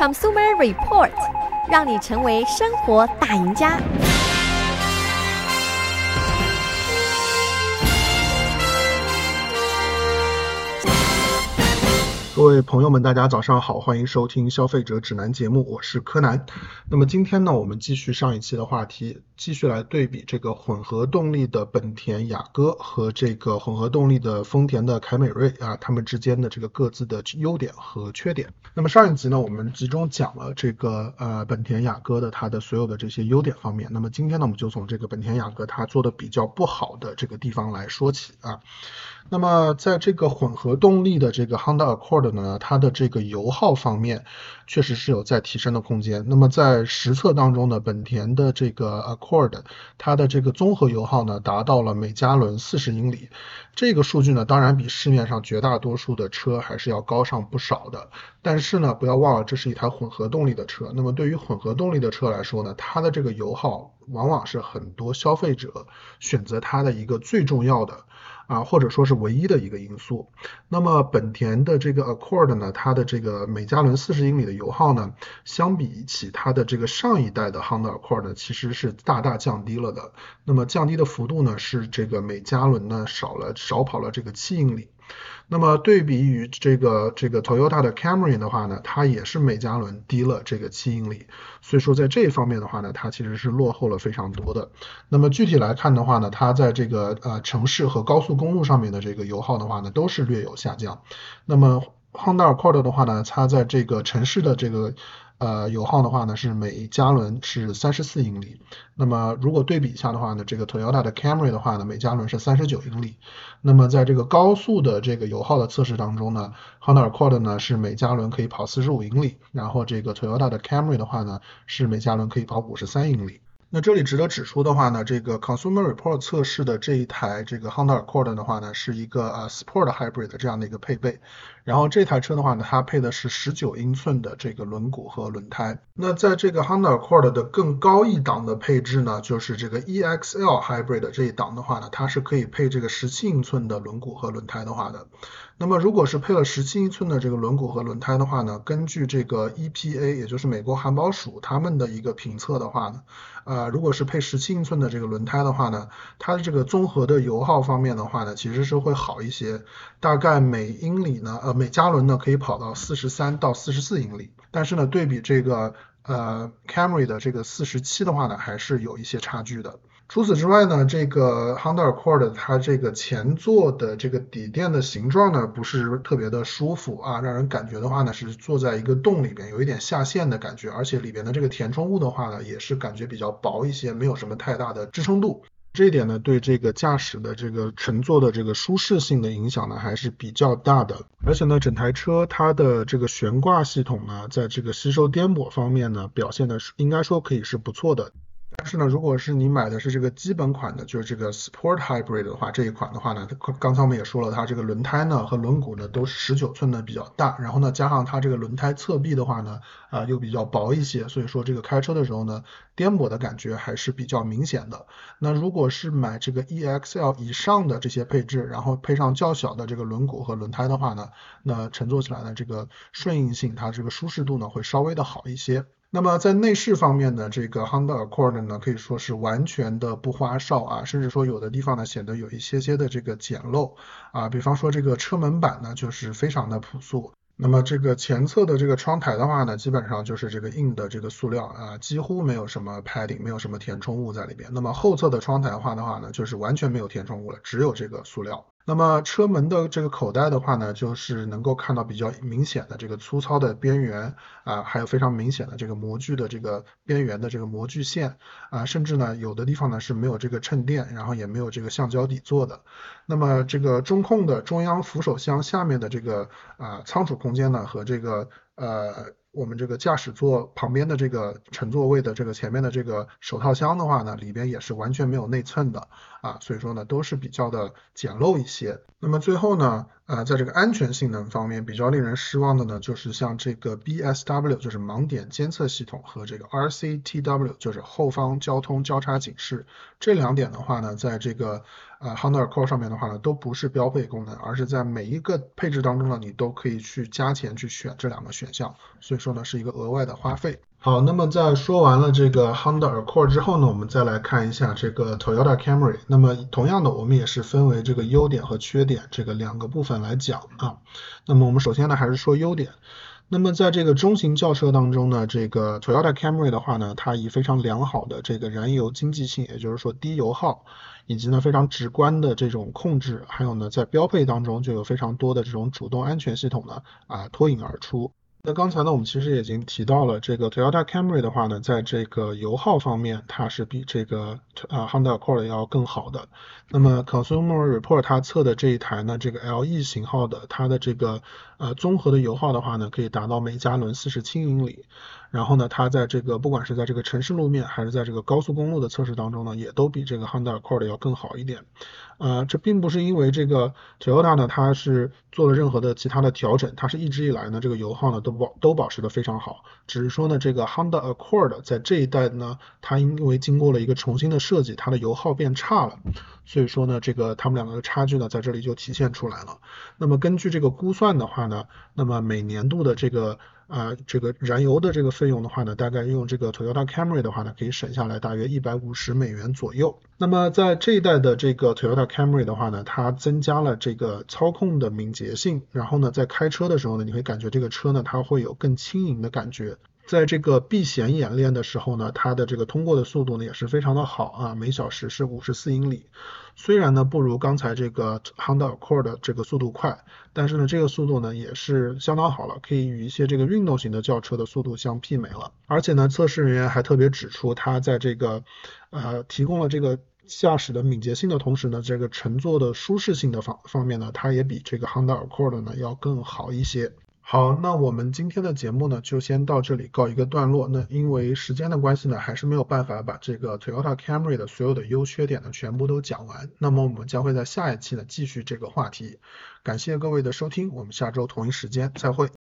Consumer Report，让你成为生活大赢家。各位朋友们，大家早上好，欢迎收听消费者指南节目，我是柯南。那么今天呢，我们继续上一期的话题，继续来对比这个混合动力的本田雅阁和这个混合动力的丰田的凯美瑞啊，它们之间的这个各自的优点和缺点。那么上一集呢，我们集中讲了这个呃本田雅阁的它的所有的这些优点方面。那么今天呢，我们就从这个本田雅阁它做的比较不好的这个地方来说起啊。那么在这个混合动力的这个 Honda Accord 呢，它的这个油耗方面确实是有在提升的空间。那么在实测当中呢，本田的这个 Accord 它的这个综合油耗呢达到了每加仑四十英里，这个数据呢当然比市面上绝大多数的车还是要高上不少的。但是呢，不要忘了这是一台混合动力的车。那么对于混合动力的车来说呢，它的这个油耗往往是很多消费者选择它的一个最重要的。啊，或者说是唯一的一个因素。那么本田的这个 Accord 呢，它的这个每加仑四十英里的油耗呢，相比起它的这个上一代的 Honda Accord 呢，其实是大大降低了的。那么降低的幅度呢，是这个每加仑呢少了少跑了这个七英里。那么对比于这个这个 Toyota 的 Camry 的话呢，它也是每加仑低了这个七英里，所以说在这一方面的话呢，它其实是落后了非常多的。那么具体来看的话呢，它在这个呃城市和高速公路上面的这个油耗的话呢，都是略有下降。那么 Honda Accord 的话呢，它在这个城市的这个呃，油耗的话呢是每加仑是三十四英里。那么如果对比一下的话呢，这个 Toyota 的 Camry 的话呢，每加仑是三十九英里。那么在这个高速的这个油耗的测试当中呢，Honda Accord 呢是每加仑可以跑四十五英里，然后这个 Toyota 的 Camry 的话呢是每加仑可以跑五十三英里。那这里值得指出的话呢，这个 Consumer Report 测试的这一台这个 Honda Accord 的话呢，是一个呃 Sport Hybrid 的这样的一个配备。然后这台车的话呢，它配的是十九英寸的这个轮毂和轮胎。那在这个 Honda Accord 的更高一档的配置呢，就是这个 EXL Hybrid 这一档的话呢，它是可以配这个十七英寸的轮毂和轮胎的话的。那么如果是配了十七英寸的这个轮毂和轮胎的话呢，根据这个 EPA，也就是美国环保署他们的一个评测的话呢，呃，如果是配十七英寸的这个轮胎的话呢，它的这个综合的油耗方面的话呢，其实是会好一些，大概每英里呢，呃，每加仑呢可以跑到四十三到四十四英里，但是呢，对比这个呃 Camry 的这个四十七的话呢，还是有一些差距的。除此之外呢，这个 Honda Accord 它这个前座的这个底垫的形状呢，不是特别的舒服啊，让人感觉的话呢，是坐在一个洞里边，有一点下陷的感觉，而且里边的这个填充物的话呢，也是感觉比较薄一些，没有什么太大的支撑度。这一点呢，对这个驾驶的这个乘坐的这个舒适性的影响呢，还是比较大的。而且呢，整台车它的这个悬挂系统呢，在这个吸收颠簸方面呢，表现的是应该说可以是不错的。但是呢，如果是你买的是这个基本款的，就是这个 Sport Hybrid 的话，这一款的话呢，刚才我们也说了，它这个轮胎呢和轮毂呢都是十九寸的比较大，然后呢加上它这个轮胎侧壁的话呢，啊、又比较薄一些，所以说这个开车的时候呢，颠簸的感觉还是比较明显的。那如果是买这个 EXL 以上的这些配置，然后配上较小的这个轮毂和轮胎的话呢，那乘坐起来呢，这个顺应性，它这个舒适度呢会稍微的好一些。那么在内饰方面呢，这个 Honda Accord 呢可以说是完全的不花哨啊，甚至说有的地方呢显得有一些些的这个简陋啊，比方说这个车门板呢就是非常的朴素。那么这个前侧的这个窗台的话呢，基本上就是这个硬的这个塑料啊，几乎没有什么 padding，没有什么填充物在里边。那么后侧的窗台的话的话呢，就是完全没有填充物了，只有这个塑料。那么车门的这个口袋的话呢，就是能够看到比较明显的这个粗糙的边缘啊，还有非常明显的这个模具的这个边缘的这个模具线啊，甚至呢有的地方呢是没有这个衬垫，然后也没有这个橡胶底座的。那么这个中控的中央扶手箱下面的这个啊仓储空间呢和这个呃。我们这个驾驶座旁边的这个乘坐位的这个前面的这个手套箱的话呢，里边也是完全没有内衬的啊，所以说呢都是比较的简陋一些。那么最后呢，呃，在这个安全性能方面比较令人失望的呢，就是像这个 BSW 就是盲点监测系统和这个 RCTW 就是后方交通交叉警示这两点的话呢，在这个呃 Honda Accord 上面的话呢，都不是标配功能，而是在每一个配置当中呢，你都可以去加钱去选这两个选项，所以说呢是一个额外的花费。好，那么在说完了这个 Honda Accord 之后呢，我们再来看一下这个 Toyota Camry。那么同样的，我们也是分为这个优点和缺点这个两个部分来讲啊。那么我们首先呢，还是说优点。那么在这个中型轿车当中呢，这个 Toyota Camry 的话呢，它以非常良好的这个燃油经济性，也就是说低油耗，以及呢非常直观的这种控制，还有呢在标配当中就有非常多的这种主动安全系统呢啊脱颖而出。那刚才呢，我们其实已经提到了这个 Toyota Camry 的话呢，在这个油耗方面，它是比这个呃 Honda Accord 要更好的。那么 Consumer Report 它测的这一台呢，这个 LE 型号的，它的这个呃综合的油耗的话呢，可以达到每加仑四十七英里。然后呢，它在这个不管是在这个城市路面还是在这个高速公路的测试当中呢，也都比这个 Honda Accord 要更好一点。呃，这并不是因为这个 Toyota 呢，它是做了任何的其他的调整，它是一直以来呢，这个油耗呢都保都保持的非常好。只是说呢，这个 Honda Accord 在这一代呢，它因为经过了一个重新的设计，它的油耗变差了。所以说呢，这个他们两个的差距呢，在这里就体现出来了。那么根据这个估算的话呢，那么每年度的这个呃这个燃油的这个费用的话呢，大概用这个 Toyota Camry 的话呢，可以省下来大约一百五十美元左右。那么在这一代的这个 Toyota Camry 的话呢，它增加了这个操控的敏捷性，然后呢，在开车的时候呢，你会感觉这个车呢，它会有更轻盈的感觉。在这个避险演练的时候呢，它的这个通过的速度呢也是非常的好啊，每小时是五十四英里。虽然呢不如刚才这个 Honda Accord 的这个速度快，但是呢这个速度呢也是相当好了，可以与一些这个运动型的轿车的速度相媲美了。而且呢测试人员还特别指出，它在这个呃提供了这个驾驶的敏捷性的同时呢，这个乘坐的舒适性的方方面呢，它也比这个 Honda Accord 呢要更好一些。好，那我们今天的节目呢，就先到这里告一个段落。那因为时间的关系呢，还是没有办法把这个 Toyota Camry 的所有的优缺点呢全部都讲完。那么我们将会在下一期呢继续这个话题。感谢各位的收听，我们下周同一时间再会。